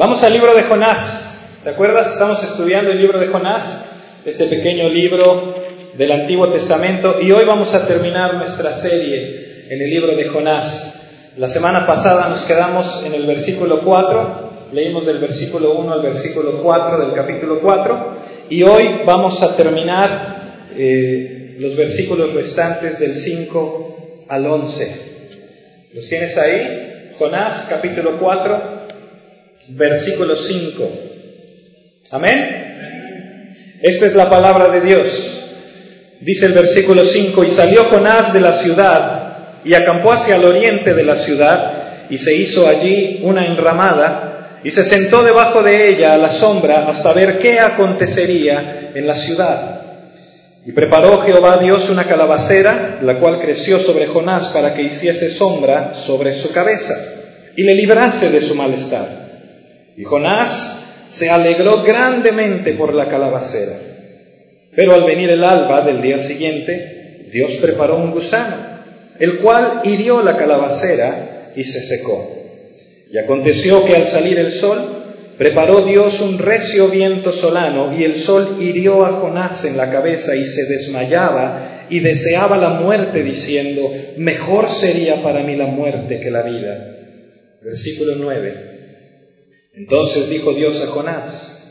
Vamos al libro de Jonás. ¿Te acuerdas? Estamos estudiando el libro de Jonás, este pequeño libro del Antiguo Testamento, y hoy vamos a terminar nuestra serie en el libro de Jonás. La semana pasada nos quedamos en el versículo 4, leímos del versículo 1 al versículo 4 del capítulo 4, y hoy vamos a terminar eh, los versículos restantes del 5 al 11. ¿Los tienes ahí? Jonás capítulo 4, versículo 5. Amén. Esta es la palabra de Dios. Dice el versículo 5, y salió Jonás de la ciudad y acampó hacia el oriente de la ciudad y se hizo allí una enramada y se sentó debajo de ella a la sombra hasta ver qué acontecería en la ciudad. Y preparó Jehová Dios una calabacera, la cual creció sobre Jonás para que hiciese sombra sobre su cabeza y le librase de su malestar. Y Jonás se alegró grandemente por la calabacera. Pero al venir el alba del día siguiente, Dios preparó un gusano, el cual hirió la calabacera y se secó. Y aconteció que al salir el sol, preparó Dios un recio viento solano, y el sol hirió a Jonás en la cabeza y se desmayaba y deseaba la muerte, diciendo, mejor sería para mí la muerte que la vida. Versículo 9. Entonces dijo Dios a Jonás,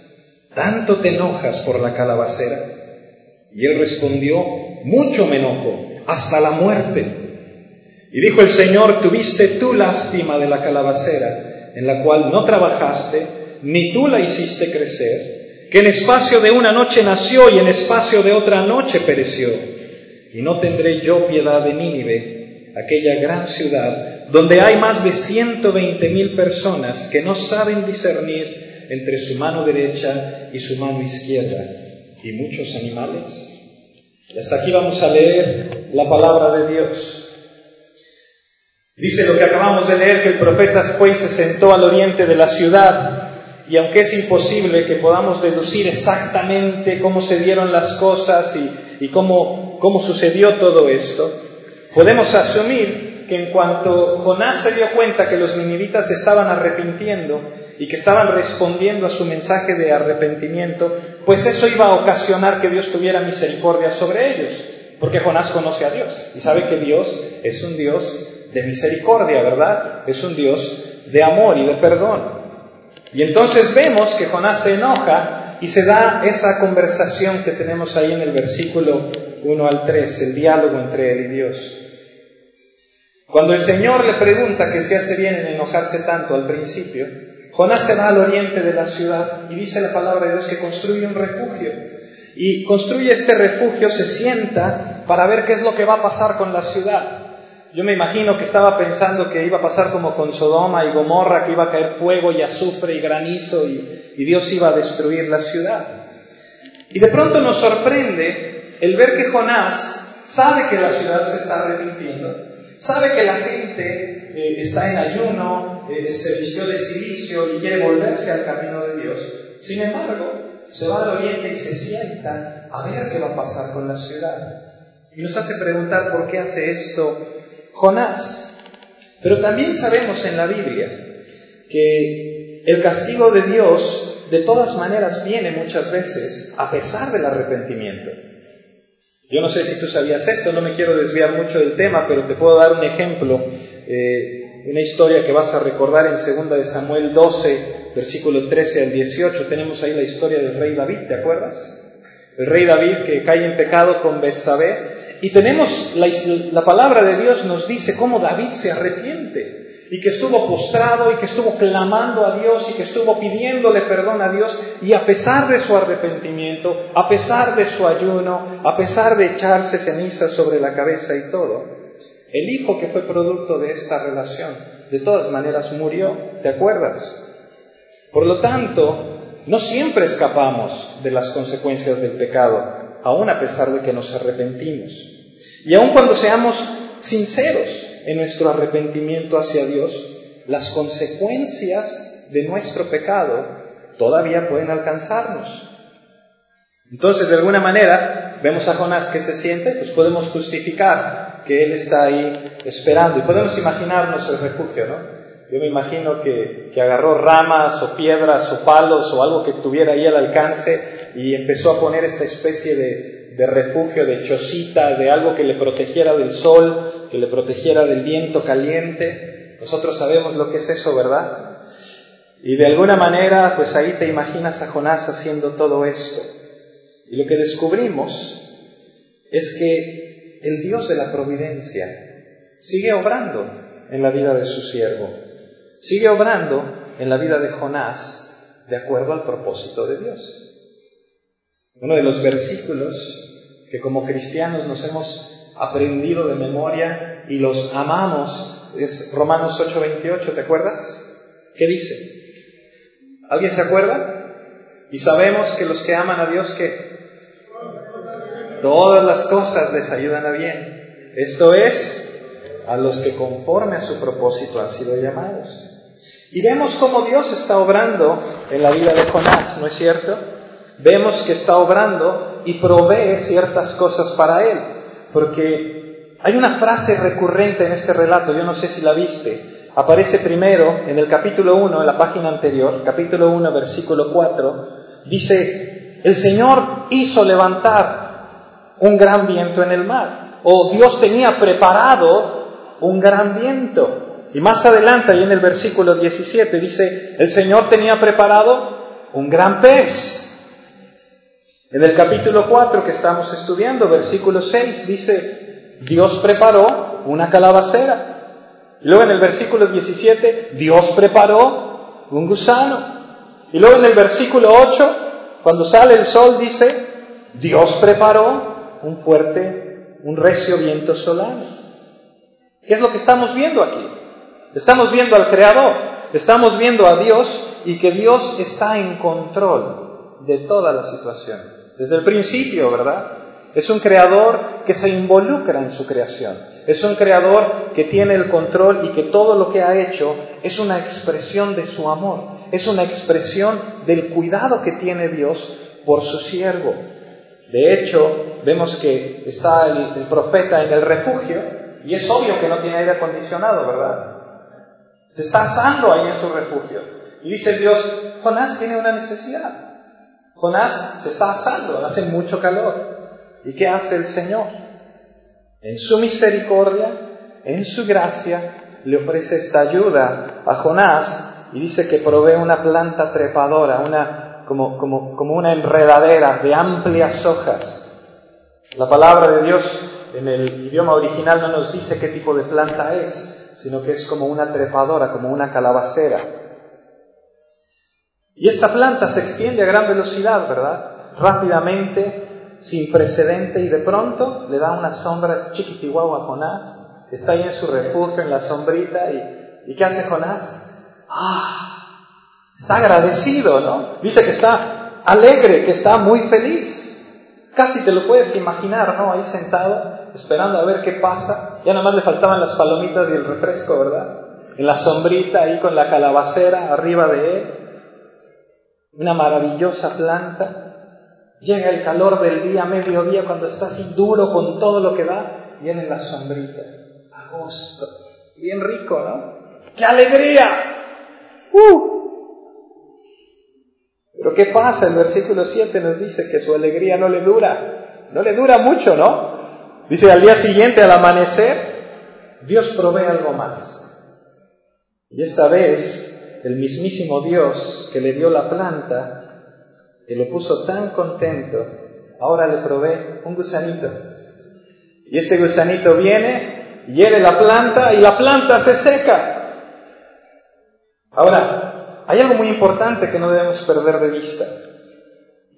¿tanto te enojas por la calabacera? Y él respondió, mucho me enojo, hasta la muerte. Y dijo el Señor, tuviste tú lástima de la calabacera, en la cual no trabajaste, ni tú la hiciste crecer, que en espacio de una noche nació y en espacio de otra noche pereció. Y no tendré yo piedad de Nínive, aquella gran ciudad donde hay más de 120 mil personas que no saben discernir entre su mano derecha y su mano izquierda, y muchos animales. Y hasta aquí vamos a leer la palabra de Dios. Dice lo que acabamos de leer, que el profeta fue y se sentó al oriente de la ciudad, y aunque es imposible que podamos deducir exactamente cómo se dieron las cosas y, y cómo, cómo sucedió todo esto, podemos asumir que en cuanto Jonás se dio cuenta que los ninivitas estaban arrepintiendo y que estaban respondiendo a su mensaje de arrepentimiento, pues eso iba a ocasionar que Dios tuviera misericordia sobre ellos, porque Jonás conoce a Dios y sabe que Dios es un Dios de misericordia, ¿verdad? Es un Dios de amor y de perdón. Y entonces vemos que Jonás se enoja y se da esa conversación que tenemos ahí en el versículo 1 al 3, el diálogo entre él y Dios. Cuando el Señor le pregunta que se hace bien en enojarse tanto al principio, Jonás se va al oriente de la ciudad y dice la palabra de Dios que construye un refugio. Y construye este refugio, se sienta para ver qué es lo que va a pasar con la ciudad. Yo me imagino que estaba pensando que iba a pasar como con Sodoma y Gomorra, que iba a caer fuego y azufre y granizo y, y Dios iba a destruir la ciudad. Y de pronto nos sorprende el ver que Jonás sabe que la ciudad se está arrepintiendo Sabe que la gente eh, está en ayuno, eh, se vistió de silicio y quiere volverse al camino de Dios. Sin embargo, se va al oriente y se sienta a ver qué va a pasar con la ciudad. Y nos hace preguntar por qué hace esto Jonás. Pero también sabemos en la Biblia que el castigo de Dios de todas maneras viene muchas veces a pesar del arrepentimiento. Yo no sé si tú sabías esto, no me quiero desviar mucho del tema, pero te puedo dar un ejemplo, eh, una historia que vas a recordar en 2 de Samuel 12, versículo 13 al 18. Tenemos ahí la historia del rey David, ¿te acuerdas? El rey David que cae en pecado con Betsabé. Y tenemos la, la palabra de Dios nos dice cómo David se arrepiente y que estuvo postrado y que estuvo clamando a Dios y que estuvo pidiéndole perdón a Dios y a pesar de su arrepentimiento, a pesar de su ayuno, a pesar de echarse ceniza sobre la cabeza y todo, el hijo que fue producto de esta relación, de todas maneras murió, ¿te acuerdas? Por lo tanto, no siempre escapamos de las consecuencias del pecado, aun a pesar de que nos arrepentimos. Y aun cuando seamos sinceros, en nuestro arrepentimiento hacia Dios, las consecuencias de nuestro pecado todavía pueden alcanzarnos. Entonces, de alguna manera, vemos a Jonás que se siente, pues podemos justificar que él está ahí esperando y podemos imaginarnos el refugio, ¿no? Yo me imagino que, agarró ramas o piedras o palos o algo que tuviera ahí al alcance y empezó a poner esta especie de, de refugio, de chocita, de algo que le protegiera del sol, que le protegiera del viento caliente. Nosotros sabemos lo que es eso, ¿verdad? Y de alguna manera, pues ahí te imaginas a Jonás haciendo todo esto. Y lo que descubrimos es que el Dios de la providencia sigue obrando en la vida de su siervo, sigue obrando en la vida de Jonás de acuerdo al propósito de Dios. Uno de los versículos que como cristianos nos hemos aprendido de memoria y los amamos es Romanos 8:28, ¿te acuerdas? ¿Qué dice? ¿Alguien se acuerda? Y sabemos que los que aman a Dios, que todas las cosas les ayudan a bien. Esto es, a los que conforme a su propósito han sido llamados. Y vemos cómo Dios está obrando en la vida de Jonás, ¿no es cierto? Vemos que está obrando y provee ciertas cosas para él. Porque hay una frase recurrente en este relato, yo no sé si la viste, aparece primero en el capítulo 1, en la página anterior, capítulo 1, versículo 4, dice, el Señor hizo levantar un gran viento en el mar, o Dios tenía preparado un gran viento. Y más adelante, ahí en el versículo 17, dice, el Señor tenía preparado un gran pez. En el capítulo 4 que estamos estudiando, versículo 6, dice, Dios preparó una calabacera. Y luego en el versículo 17, Dios preparó un gusano. Y luego en el versículo 8, cuando sale el sol, dice, Dios preparó un fuerte, un recio viento solano. ¿Qué es lo que estamos viendo aquí? Estamos viendo al Creador, estamos viendo a Dios y que Dios está en control de toda la situación. Desde el principio, ¿verdad? Es un creador que se involucra en su creación. Es un creador que tiene el control y que todo lo que ha hecho es una expresión de su amor. Es una expresión del cuidado que tiene Dios por su siervo. De hecho, vemos que está el, profeta en el refugio y es obvio que no tiene aire acondicionado, ¿verdad? Se está asando ahí en su refugio. Y dice Dios, Jonás tiene una necesidad. Jonás se está asando, hace mucho calor. ¿Y qué hace el Señor? En su misericordia, en su gracia, le ofrece esta ayuda a Jonás y dice que provee una planta trepadora, una, como, como, como una enredadera de amplias hojas. La palabra de Dios en el idioma original no nos dice qué tipo de planta es, sino que es como una trepadora, como una calabacera. Y esta planta se extiende a gran velocidad, ¿verdad? Rápidamente sin precedente y de pronto le da una sombra chiquitiguau a Jonás, está ahí en su refugio, en la sombrita, y, ¿y qué hace Jonás? ¡Ah! Está agradecido, ¿no? Dice que está alegre, que está muy feliz. Casi te lo puedes imaginar, ¿no? Ahí sentado, esperando a ver qué pasa. Ya nada más le faltaban las palomitas y el refresco, ¿verdad? En la sombrita, ahí con la calabacera arriba de él. Una maravillosa planta Llega el calor del día, mediodía, cuando está así duro con todo lo que da, viene la sombrita. Agosto. Bien rico, ¿no? ¡Qué alegría! ¡Uh! Pero ¿qué pasa? El versículo 7 nos dice que su alegría no le dura. No le dura mucho, ¿no? Dice, al día siguiente, al amanecer, Dios provee algo más. Y esta vez, el mismísimo Dios que le dio la planta, y lo puso tan contento, ahora le provee un gusanito. Y este gusanito viene, hiere la planta y la planta se seca. Ahora, hay algo muy importante que no debemos perder de vista.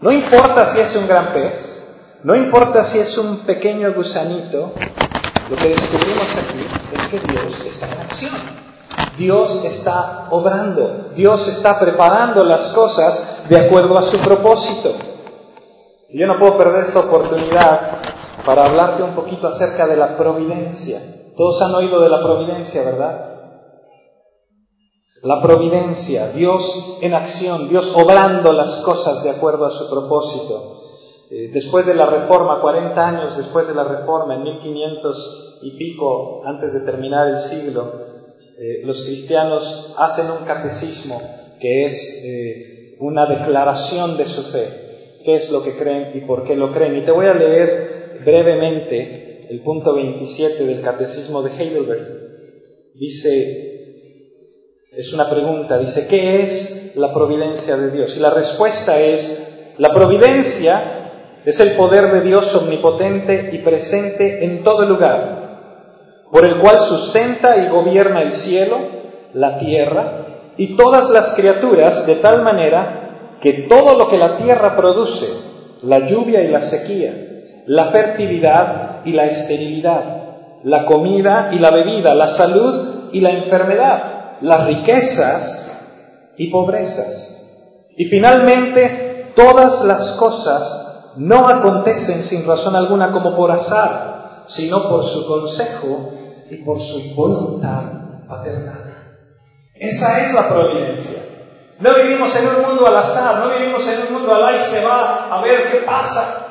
No importa si es un gran pez, no importa si es un pequeño gusanito, lo que descubrimos aquí es que Dios está en acción. Dios está obrando, Dios está preparando las cosas de acuerdo a su propósito. Y yo no puedo perder esta oportunidad para hablarte un poquito acerca de la providencia. Todos han oído de la providencia, ¿verdad? La providencia, Dios en acción, Dios obrando las cosas de acuerdo a su propósito. Eh, después de la reforma, 40 años después de la reforma, en 1500 y pico, antes de terminar el siglo, eh, los cristianos hacen un catecismo que es eh, una declaración de su fe, qué es lo que creen y por qué lo creen. Y te voy a leer brevemente el punto 27 del catecismo de Heidelberg. Dice, es una pregunta, dice, ¿qué es la providencia de Dios? Y la respuesta es, la providencia es el poder de Dios omnipotente y presente en todo lugar, por el cual sustenta y gobierna el cielo, la tierra y todas las criaturas de tal manera que todo lo que la tierra produce, la lluvia y la sequía, la fertilidad y la esterilidad, la comida y la bebida, la salud y la enfermedad, las riquezas y pobrezas. Y finalmente, todas las cosas no acontecen sin razón alguna como por azar, sino por su consejo y por su voluntad paternal. Esa es la providencia. No vivimos en un mundo al azar, no vivimos en un mundo al y se va a ver qué pasa.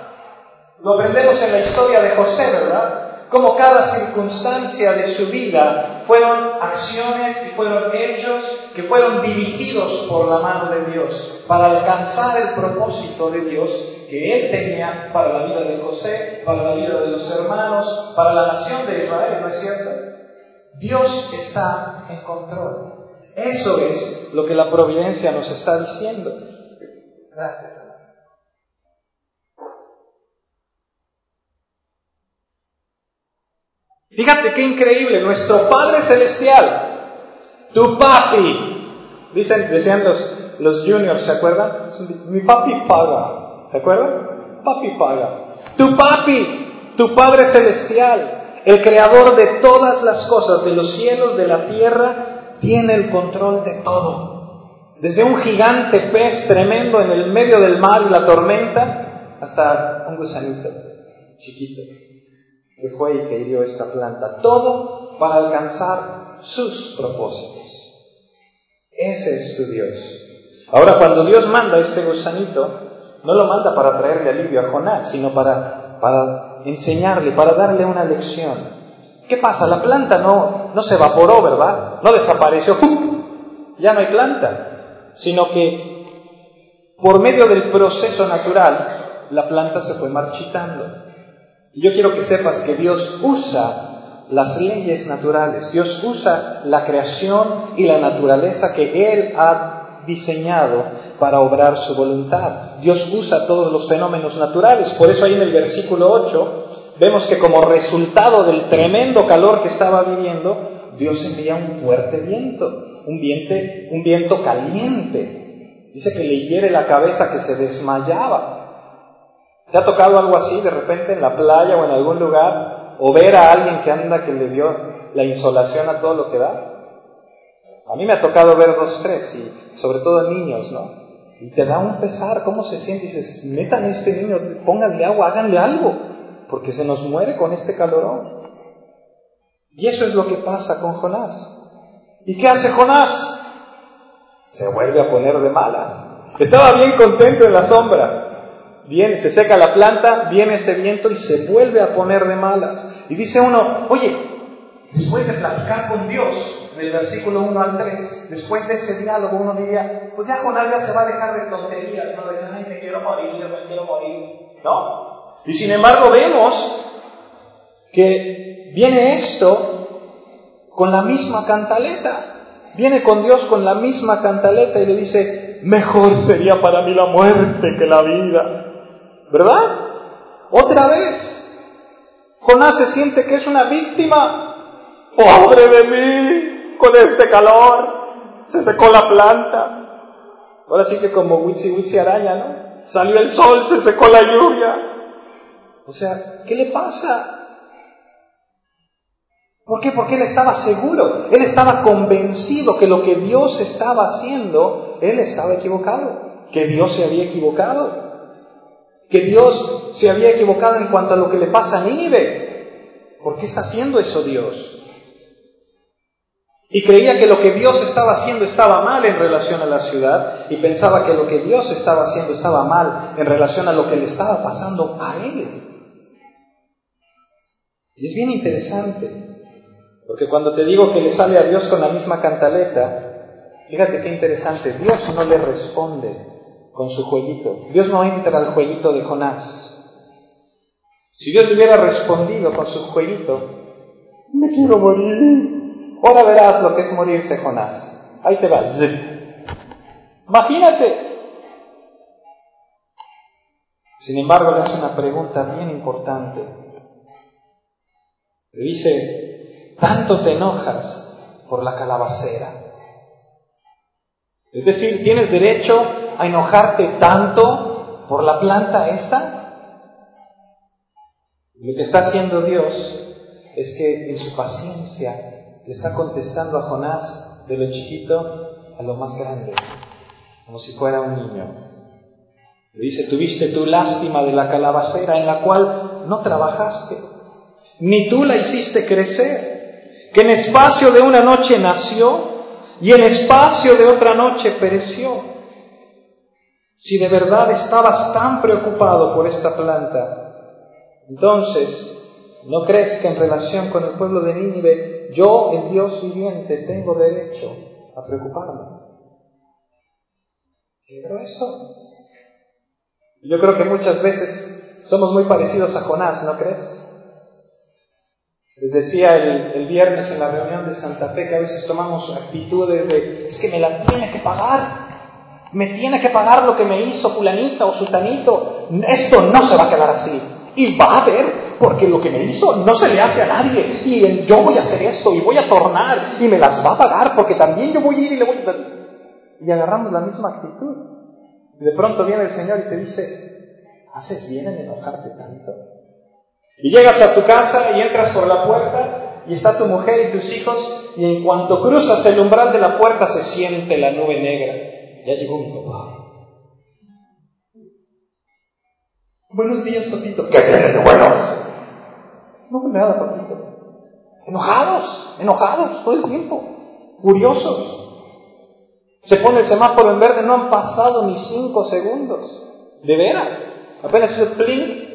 Lo aprendemos en la historia de José, ¿verdad? como cada circunstancia de su vida fueron acciones y fueron hechos que fueron dirigidos por la mano de Dios para alcanzar el propósito de Dios que Él tenía para la vida de José, para la vida de los hermanos, para la nación de Israel, ¿no es cierto? Dios está en control. Eso es lo que la providencia nos está diciendo. Gracias. Fíjate qué increíble, nuestro Padre Celestial, tu papi, dicen, decían los, los juniors, ¿se acuerdan? Mi papi paga, ¿se acuerdan? Papi paga. Tu papi, tu Padre Celestial, el creador de todas las cosas, de los cielos, de la tierra, tiene el control de todo. Desde un gigante pez tremendo en el medio del mar y la tormenta, hasta un gusanito chiquito que fue y que hirió esta planta. Todo para alcanzar sus propósitos. Ese es tu Dios. Ahora, cuando Dios manda este gusanito, no lo manda para traerle alivio a Jonás, sino para, para enseñarle, para darle una lección. ¿Qué pasa? La planta no, no se evaporó, ¿verdad? No desapareció, ya no hay planta, sino que por medio del proceso natural, la planta se fue marchitando. Yo quiero que sepas que Dios usa las leyes naturales, Dios usa la creación y la naturaleza que Él ha diseñado para obrar su voluntad. Dios usa todos los fenómenos naturales. Por eso ahí en el versículo 8 vemos que como resultado del tremendo calor que estaba viviendo, Dios envía un fuerte viento, un viento, un viento caliente. Dice que le hiere la cabeza que se desmayaba. ¿Te ha tocado algo así de repente en la playa o en algún lugar? ¿O ver a alguien que anda que le dio la insolación a todo lo que da? A mí me ha tocado ver dos, tres, y sobre todo niños, ¿no? Y te da un pesar, ¿cómo se siente? Dices, metan a este niño, pónganle agua, háganle algo, porque se nos muere con este calorón. Y eso es lo que pasa con Jonás. ¿Y qué hace Jonás? Se vuelve a poner de malas. Estaba bien contento en la sombra, viene, se seca la planta, viene ese viento y se vuelve a poner de malas. Y dice uno, oye, después de platicar con Dios, del versículo 1 al 3, después de ese diálogo uno diría, pues ya Jonás ya se va a dejar de tonterías, ¿no? De ay, me quiero morir, me quiero morir, ¿no? Y sin embargo vemos que viene esto con la misma cantaleta. Viene con Dios con la misma cantaleta y le dice, mejor sería para mí la muerte que la vida. ¿Verdad? Otra vez. Jonás se siente que es una víctima. Pobre de mí, con este calor. Se secó la planta. Ahora sí que como Witsi Witsi araña, ¿no? Salió el sol, se secó la lluvia. O sea, ¿qué le pasa? ¿Por qué? Porque él estaba seguro, él estaba convencido que lo que Dios estaba haciendo, él estaba equivocado, que Dios se había equivocado que Dios se había equivocado en cuanto a lo que le pasa a Nínive. ¿Por qué está haciendo eso Dios? Y creía que lo que Dios estaba haciendo estaba mal en relación a la ciudad y pensaba que lo que Dios estaba haciendo estaba mal en relación a lo que le estaba pasando a él. Y es bien interesante. Porque cuando te digo que le sale a Dios con la misma cantaleta, fíjate qué interesante, Dios no le responde con su jueguito. Dios no entra al jueguito de Jonás. Si Dios le hubiera respondido con su jueguito, me quiero morir. Ahora verás lo que es morirse, Jonás. Ahí te vas. Imagínate. Sin embargo, le hace una pregunta bien importante. Le dice, ¿tanto te enojas por la calabacera? Es decir, ¿tienes derecho a enojarte tanto por la planta esa? Lo que está haciendo Dios es que en su paciencia le está contestando a Jonás de lo chiquito a lo más grande, como si fuera un niño. Le dice, tuviste tu lástima de la calabacera en la cual no trabajaste, ni tú la hiciste crecer, que en espacio de una noche nació y en espacio de otra noche pereció. Si de verdad estabas tan preocupado por esta planta, entonces, ¿no crees que en relación con el pueblo de Nínive, yo, el Dios viviente, tengo derecho a preocuparme? Qué eso. Yo creo que muchas veces somos muy parecidos a Jonás, ¿no crees? Les decía el, viernes en la reunión de Santa Fe que a veces tomamos actitudes de, es que me la tiene que pagar, me tiene que pagar lo que me hizo fulanita o sutanito, esto no se va a quedar así. Y va a ver, porque lo que me hizo no se le hace a nadie. Y yo voy a hacer esto y voy a tornar y me las va a pagar porque también yo voy a ir y le voy a... Y agarramos la misma actitud. Y de pronto viene el Señor y te dice, ¿haces bien en enojarte tanto? Y llegas a tu casa y entras por la puerta y está tu mujer y tus hijos y en cuanto cruzas el umbral de la puerta se siente la nube negra. Ya llegó mi papá. Buenos días, papito. ¿Qué tienen de buenos? No, nada, papito. Enojados, enojados todo el tiempo. Curiosos. Se pone el semáforo en verde, no han pasado ni cinco segundos. De veras. Apenas es plink.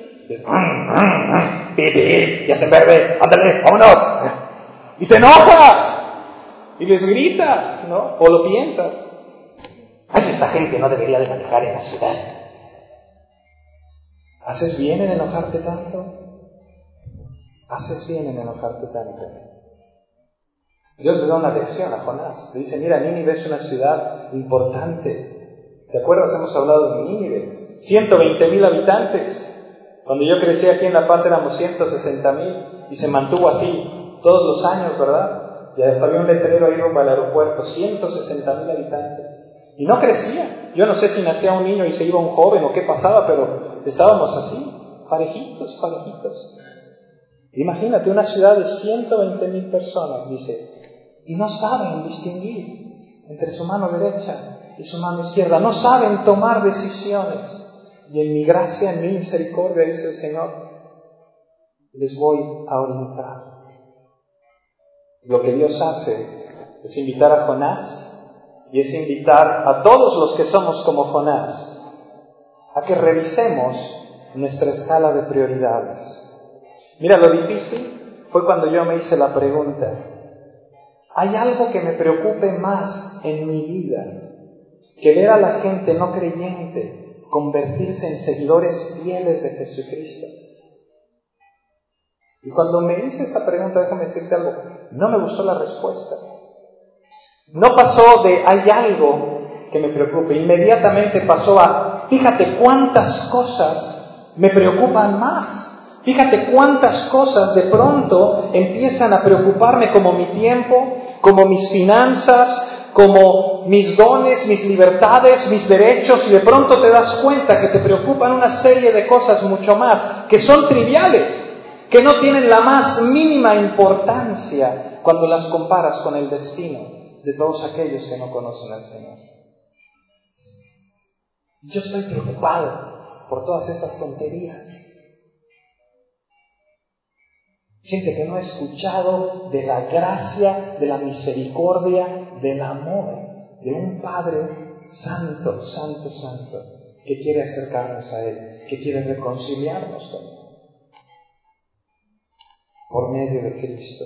Pipi, ya se verde, ándale, vámonos. Y te enojas. Y les gritas, ¿no? O lo piensas. Ay, esta gente no debería de manejar en la ciudad. ¿Haces bien en enojarte tanto? ¿Haces bien en enojarte tanto? Dios le da una lección a Jonás. Le dice, mira, Nínive es una ciudad importante. ¿Te acuerdas? Hemos hablado de Nínive. 120 mil habitantes. Cuando yo crecí aquí en La Paz éramos 160 mil y se mantuvo así todos los años, ¿verdad? Y hasta había un letrero ahí rumbo al aeropuerto, 160 mil habitantes. Y no crecía. Yo no sé si nacía un niño y se iba un joven o qué pasaba, pero estábamos así, parejitos, parejitos. Imagínate una ciudad de 120 mil personas, dice, y no saben distinguir entre su mano derecha y su mano izquierda, no saben tomar decisiones. Y en mi gracia, en mi misericordia, dice el Señor, les voy a orientar. Lo que Dios hace es invitar a Jonás y es invitar a todos los que somos como Jonás a que revisemos nuestra escala de prioridades. Mira, lo difícil fue cuando yo me hice la pregunta, ¿hay algo que me preocupe más en mi vida que ver a la gente no creyente convertirse en seguidores fieles de Jesucristo? Y cuando me hice esa pregunta, déjame decirte algo, no me gustó la respuesta. No pasó de hay algo que me preocupe, inmediatamente pasó a fíjate cuántas cosas me preocupan más. Fíjate cuántas cosas de pronto empiezan a preocuparme como mi tiempo, como mis finanzas, como mis dones, mis libertades, mis derechos, y de pronto te das cuenta que te preocupan una serie de cosas mucho más, que son triviales, que no tienen la más mínima importancia cuando las comparas con el destino de todos aquellos que no conocen al Señor. Yo estoy preocupado por todas esas tonterías. Gente que no ha escuchado de la gracia, de la misericordia, del amor de un Padre santo, santo, santo, que quiere acercarnos a Él, que quiere reconciliarnos con Él. Por medio de Cristo.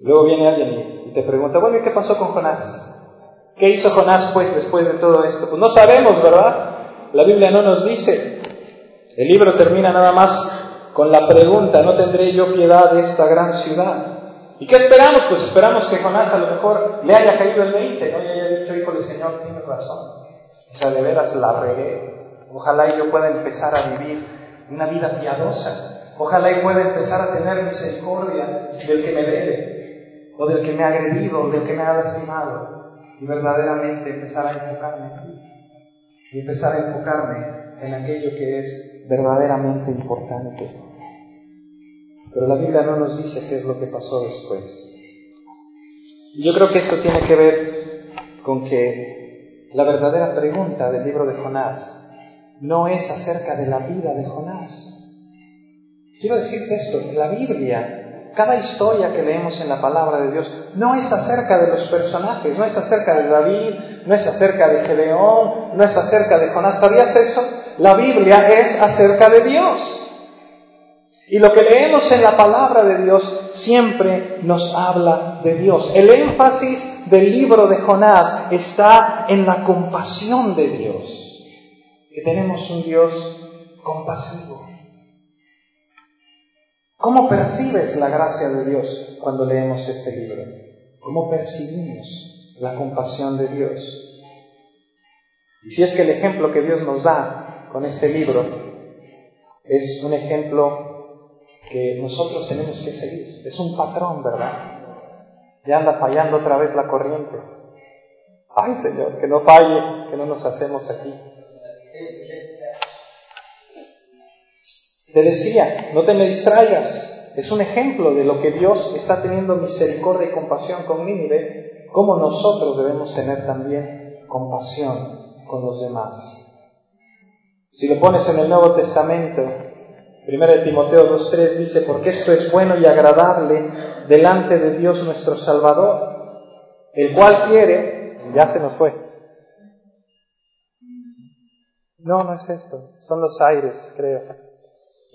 Luego viene alguien y te pregunta, bueno, ¿y qué pasó con Jonás? ¿Qué hizo Jonás pues después de todo esto? Pues no sabemos, ¿verdad? La Biblia no nos dice. El libro termina nada más con la pregunta, ¿no tendré yo piedad de esta gran ciudad? ¿Y qué esperamos? Pues esperamos que Jonás a lo mejor le haya caído el 20, ¿no? Y haya dicho, hijo del Señor, tienes razón. O sea, de veras la regué. Ojalá yo pueda empezar a vivir una vida piadosa. Ojalá y pueda empezar a tener misericordia del que me debe, o del que me ha agredido, o del que me ha lastimado y verdaderamente empezar a enfocarme en ti y empezar a enfocarme en aquello que es verdaderamente importante. Pero la Biblia no nos dice qué es lo que pasó después. Yo creo que esto tiene que ver con que la verdadera pregunta del libro de Jonás no es acerca de la vida de Jonás. Quiero decirte esto, la Biblia cada historia que leemos en la palabra de Dios no es acerca de los personajes, no es acerca de David, no es acerca de Gedeón, no es acerca de Jonás. ¿Sabías eso? La Biblia es acerca de Dios. Y lo que leemos en la palabra de Dios siempre nos habla de Dios. El énfasis del libro de Jonás está en la compasión de Dios. Que tenemos un Dios compasivo. ¿Cómo percibes la gracia de Dios cuando leemos este libro? ¿Cómo percibimos la compasión de Dios? Y si es que el ejemplo que Dios nos da con este libro es un ejemplo que nosotros tenemos que seguir, es un patrón, ¿verdad? Ya anda fallando otra vez la corriente. Ay Señor, que no falle, que no nos hacemos aquí. Te decía, no te me distraigas. Es un ejemplo de lo que Dios está teniendo misericordia y compasión con Nínive, como nosotros debemos tener también compasión con los demás. Si lo pones en el Nuevo Testamento, 1 Timoteo 2.3 dice, porque esto es bueno y agradable delante de Dios nuestro Salvador, el cual quiere, ya se nos fue. No, no es esto, son los aires, creo.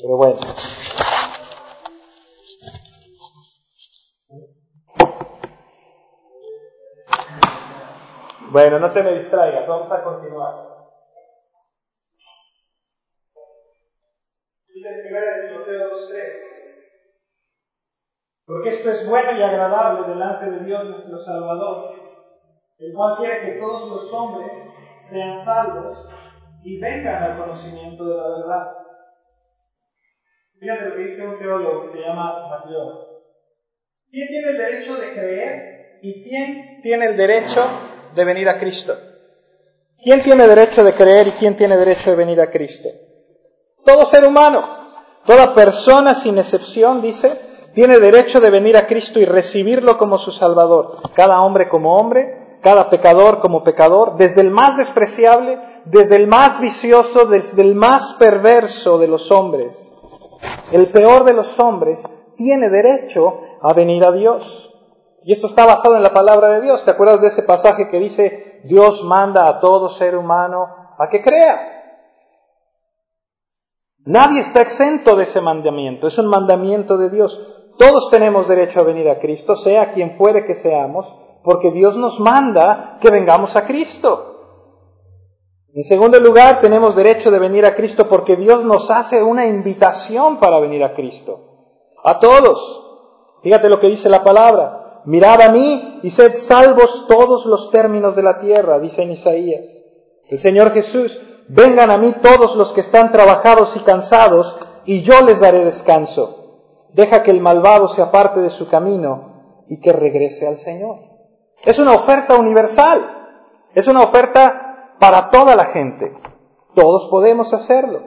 Pero bueno. Bueno, no te me distraigas, vamos a continuar. Dice en 1 Timoteo 2.3. Porque esto es bueno y agradable delante de Dios nuestro Salvador, el cual quiere que todos los hombres sean salvos y vengan al conocimiento de la verdad. Fíjate lo que dice un teólogo que se llama Mayor. ¿Quién tiene el derecho de creer y quién tiene el derecho de venir a Cristo? ¿Quién tiene derecho de creer y quién tiene derecho de venir a Cristo? Todo ser humano, toda persona sin excepción, dice, tiene derecho de venir a Cristo y recibirlo como su Salvador. Cada hombre como hombre, cada pecador como pecador, desde el más despreciable, desde el más vicioso, desde el más perverso de los hombres el peor de los hombres, tiene derecho a venir a Dios. Y esto está basado en la palabra de Dios. ¿Te acuerdas de ese pasaje que dice, Dios manda a todo ser humano a que crea? Nadie está exento de ese mandamiento, es un mandamiento de Dios. Todos tenemos derecho a venir a Cristo, sea quien fuere que seamos, porque Dios nos manda que vengamos a Cristo. En segundo lugar, tenemos derecho de venir a Cristo porque Dios nos hace una invitación para venir a Cristo. A todos. Fíjate lo que dice la palabra. Mirad a mí y sed salvos todos los términos de la tierra, dice en Isaías. El Señor Jesús, vengan a mí todos los que están trabajados y cansados, y yo les daré descanso. Deja que el malvado se aparte de su camino y que regrese al Señor. Es una oferta universal. Es una oferta para toda la gente. Todos podemos hacerlo.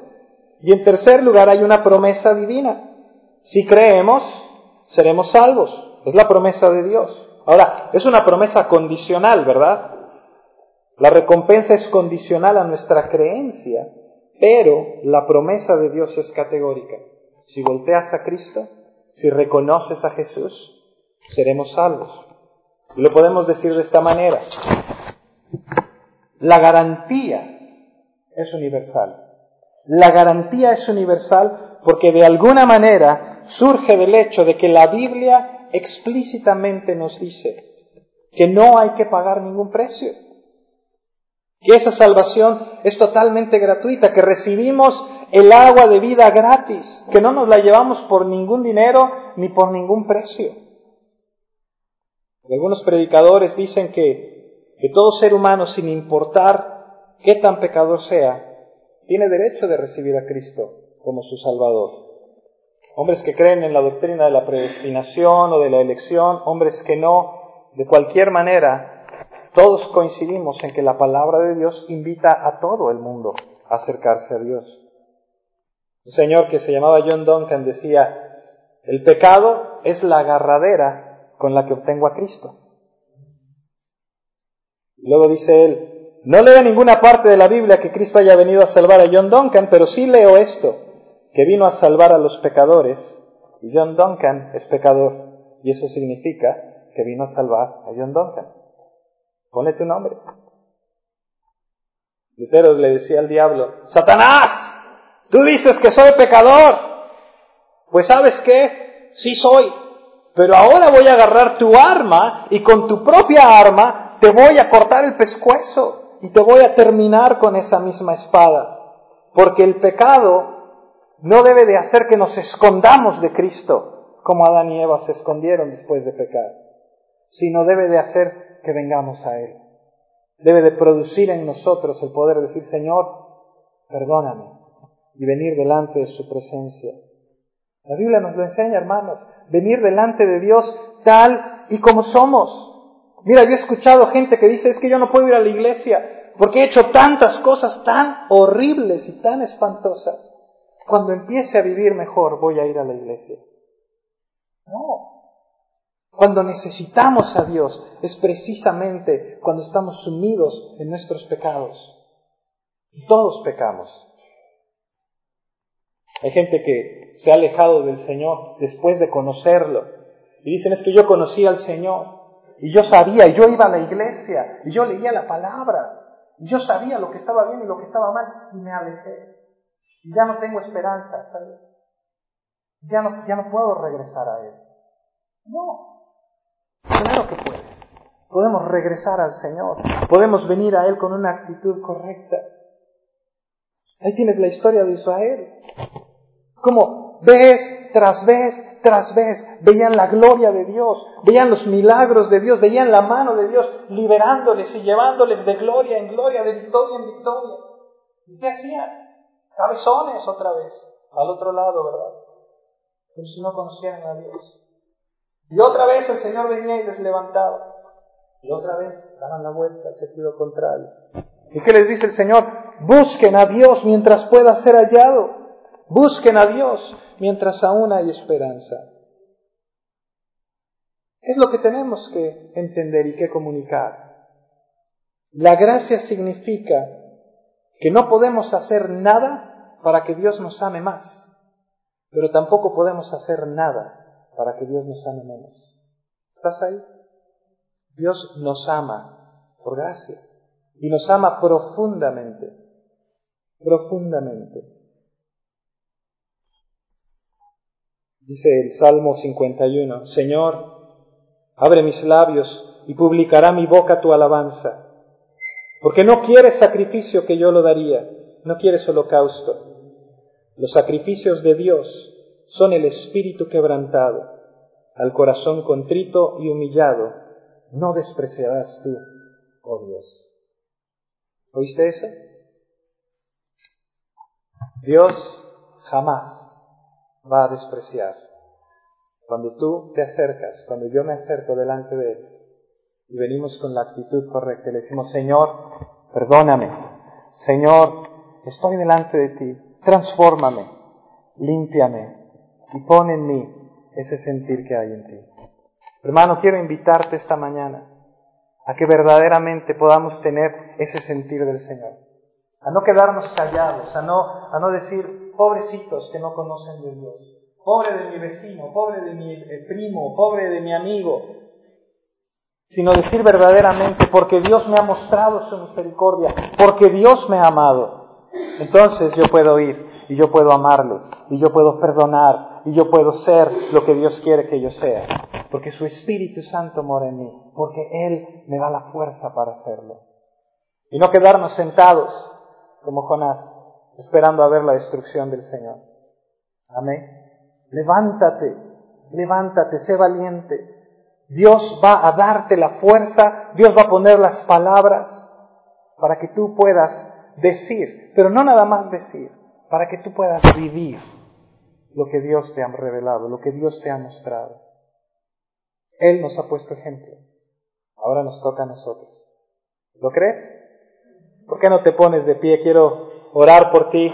Y en tercer lugar hay una promesa divina. Si creemos, seremos salvos. Es la promesa de Dios. Ahora, es una promesa condicional, ¿verdad? La recompensa es condicional a nuestra creencia, pero la promesa de Dios es categórica. Si volteas a Cristo, si reconoces a Jesús, seremos salvos. Y lo podemos decir de esta manera. La garantía es universal. La garantía es universal porque de alguna manera surge del hecho de que la Biblia explícitamente nos dice que no hay que pagar ningún precio, que esa salvación es totalmente gratuita, que recibimos el agua de vida gratis, que no nos la llevamos por ningún dinero ni por ningún precio. Algunos predicadores dicen que, que todo ser humano, sin importar qué tan pecador sea, tiene derecho de recibir a Cristo como su Salvador. Hombres que creen en la doctrina de la predestinación o de la elección, hombres que no, de cualquier manera, todos coincidimos en que la palabra de Dios invita a todo el mundo a acercarse a Dios. Un señor que se llamaba John Duncan decía, el pecado es la agarradera con la que obtengo a Cristo. luego dice él, no leo ninguna parte de la Biblia que Cristo haya venido a salvar a John Duncan, pero sí leo esto, que vino a salvar a los pecadores, y John Duncan es pecador, y eso significa que vino a salvar a John Duncan. Pone tu nombre. Lutero le decía al diablo, Satanás, tú dices que soy pecador. Pues sabes qué, sí soy, pero ahora voy a agarrar tu arma y con tu propia arma te voy a cortar el pescuezo y te voy a terminar con esa misma espada. Porque el pecado no debe de hacer que nos escondamos de Cristo, como Adán y Eva se escondieron después de pecar sino debe de hacer que vengamos a Él. Debe de producir en nosotros el poder decir, Señor, perdóname, y venir delante de su presencia. La Biblia nos lo enseña, hermanos, venir delante de Dios tal y como somos. Mira, yo he escuchado gente que dice, es que yo no puedo ir a la iglesia porque he hecho tantas cosas tan horribles y tan espantosas. Cuando empiece a vivir mejor voy a ir a la iglesia. No, cuando necesitamos a Dios es precisamente cuando estamos sumidos en nuestros pecados. Todos pecamos. Hay gente que se ha alejado del Señor después de conocerlo. Y dicen, es que yo conocí al Señor. Y yo sabía, y yo iba a la iglesia, y yo leía la palabra. Y yo sabía lo que estaba bien y lo que estaba mal. Y me alejé. Y ya no tengo esperanza, ¿sabes? Ya no, ya no puedo regresar a Él. No, Claro que puedes. Podemos regresar al Señor. Podemos venir a Él con una actitud correcta. Ahí tienes la historia de Israel. Como vez tras vez tras vez veían la gloria de Dios, veían los milagros de Dios, veían la mano de Dios liberándoles y llevándoles de gloria en gloria, de victoria en victoria. ¿Y qué hacían? Cabezones otra vez, al otro lado, ¿verdad? Como si no conocieran a Dios. Y otra vez el Señor venía y les levantaba. Y otra vez daban la vuelta al sentido contrario. ¿Y qué les dice el Señor? Busquen a Dios mientras pueda ser hallado. Busquen a Dios mientras aún hay esperanza. Es lo que tenemos que entender y que comunicar. La gracia significa que no podemos hacer nada para que Dios nos ame más, pero tampoco podemos hacer nada para que Dios nos ame menos. ¿Estás ahí? Dios nos ama por gracia y nos ama profundamente, profundamente. Dice el Salmo 51, Señor, abre mis labios y publicará mi boca tu alabanza, porque no quieres sacrificio que yo lo daría, no quieres holocausto. Los sacrificios de Dios son el espíritu quebrantado, al corazón contrito y humillado, no despreciarás tú, oh Dios. ¿Oíste eso? Dios jamás va a despreciar. Cuando tú te acercas, cuando yo me acerco delante de Él y venimos con la actitud correcta, le decimos, Señor, perdóname, Señor, estoy delante de ti, transfórmame, límpiame, y pon en mí ese sentir que hay en ti. Hermano, quiero invitarte esta mañana a que verdaderamente podamos tener ese sentir del Señor. A no quedarnos callados, a no, a no decir, pobrecitos que no conocen de Dios, pobre de mi vecino, pobre de mi eh, primo, pobre de mi amigo, sino decir verdaderamente, porque Dios me ha mostrado su misericordia, porque Dios me ha amado. Entonces yo puedo ir y yo puedo amarles y yo puedo perdonar y yo puedo ser lo que Dios quiere que yo sea. Porque su Espíritu Santo mora en mí, porque Él me da la fuerza para hacerlo. Y no quedarnos sentados como Jonás, esperando a ver la destrucción del Señor. Amén. Levántate, levántate, sé valiente. Dios va a darte la fuerza, Dios va a poner las palabras para que tú puedas decir, pero no nada más decir, para que tú puedas vivir lo que Dios te ha revelado, lo que Dios te ha mostrado. Él nos ha puesto ejemplo. Ahora nos toca a nosotros. ¿Lo crees? ¿Por qué no te pones de pie? Quiero orar por ti.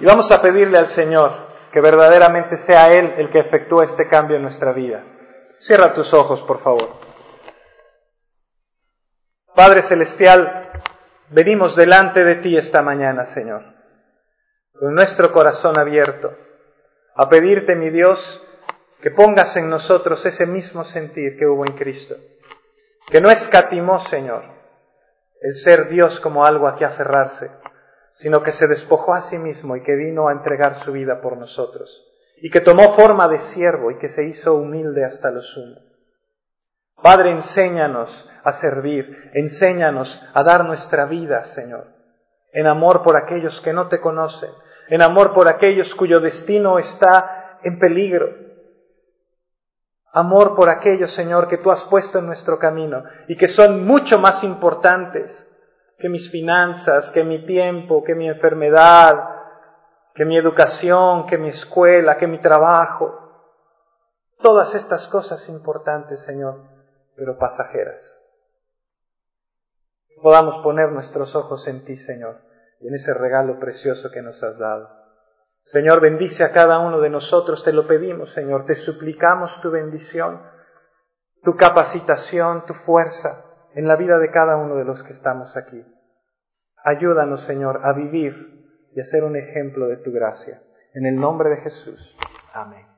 Y vamos a pedirle al Señor que verdaderamente sea Él el que efectúe este cambio en nuestra vida. Cierra tus ojos, por favor. Padre Celestial, venimos delante de ti esta mañana, Señor, con nuestro corazón abierto, a pedirte, mi Dios, que pongas en nosotros ese mismo sentir que hubo en Cristo, que no escatimó, Señor, el ser Dios como algo a que aferrarse, sino que se despojó a sí mismo y que vino a entregar su vida por nosotros, y que tomó forma de siervo y que se hizo humilde hasta lo sumo. Padre, enséñanos a servir, enséñanos a dar nuestra vida, Señor, en amor por aquellos que no te conocen, en amor por aquellos cuyo destino está en peligro, amor por aquellos, Señor, que tú has puesto en nuestro camino y que son mucho más importantes que mis finanzas, que mi tiempo, que mi enfermedad, que mi educación, que mi escuela, que mi trabajo. Todas estas cosas importantes, Señor, pero pasajeras. Podamos poner nuestros ojos en ti, Señor, y en ese regalo precioso que nos has dado. Señor, bendice a cada uno de nosotros, te lo pedimos, Señor, te suplicamos tu bendición, tu capacitación, tu fuerza en la vida de cada uno de los que estamos aquí. Ayúdanos, Señor, a vivir y a ser un ejemplo de tu gracia. En el nombre de Jesús. Amén.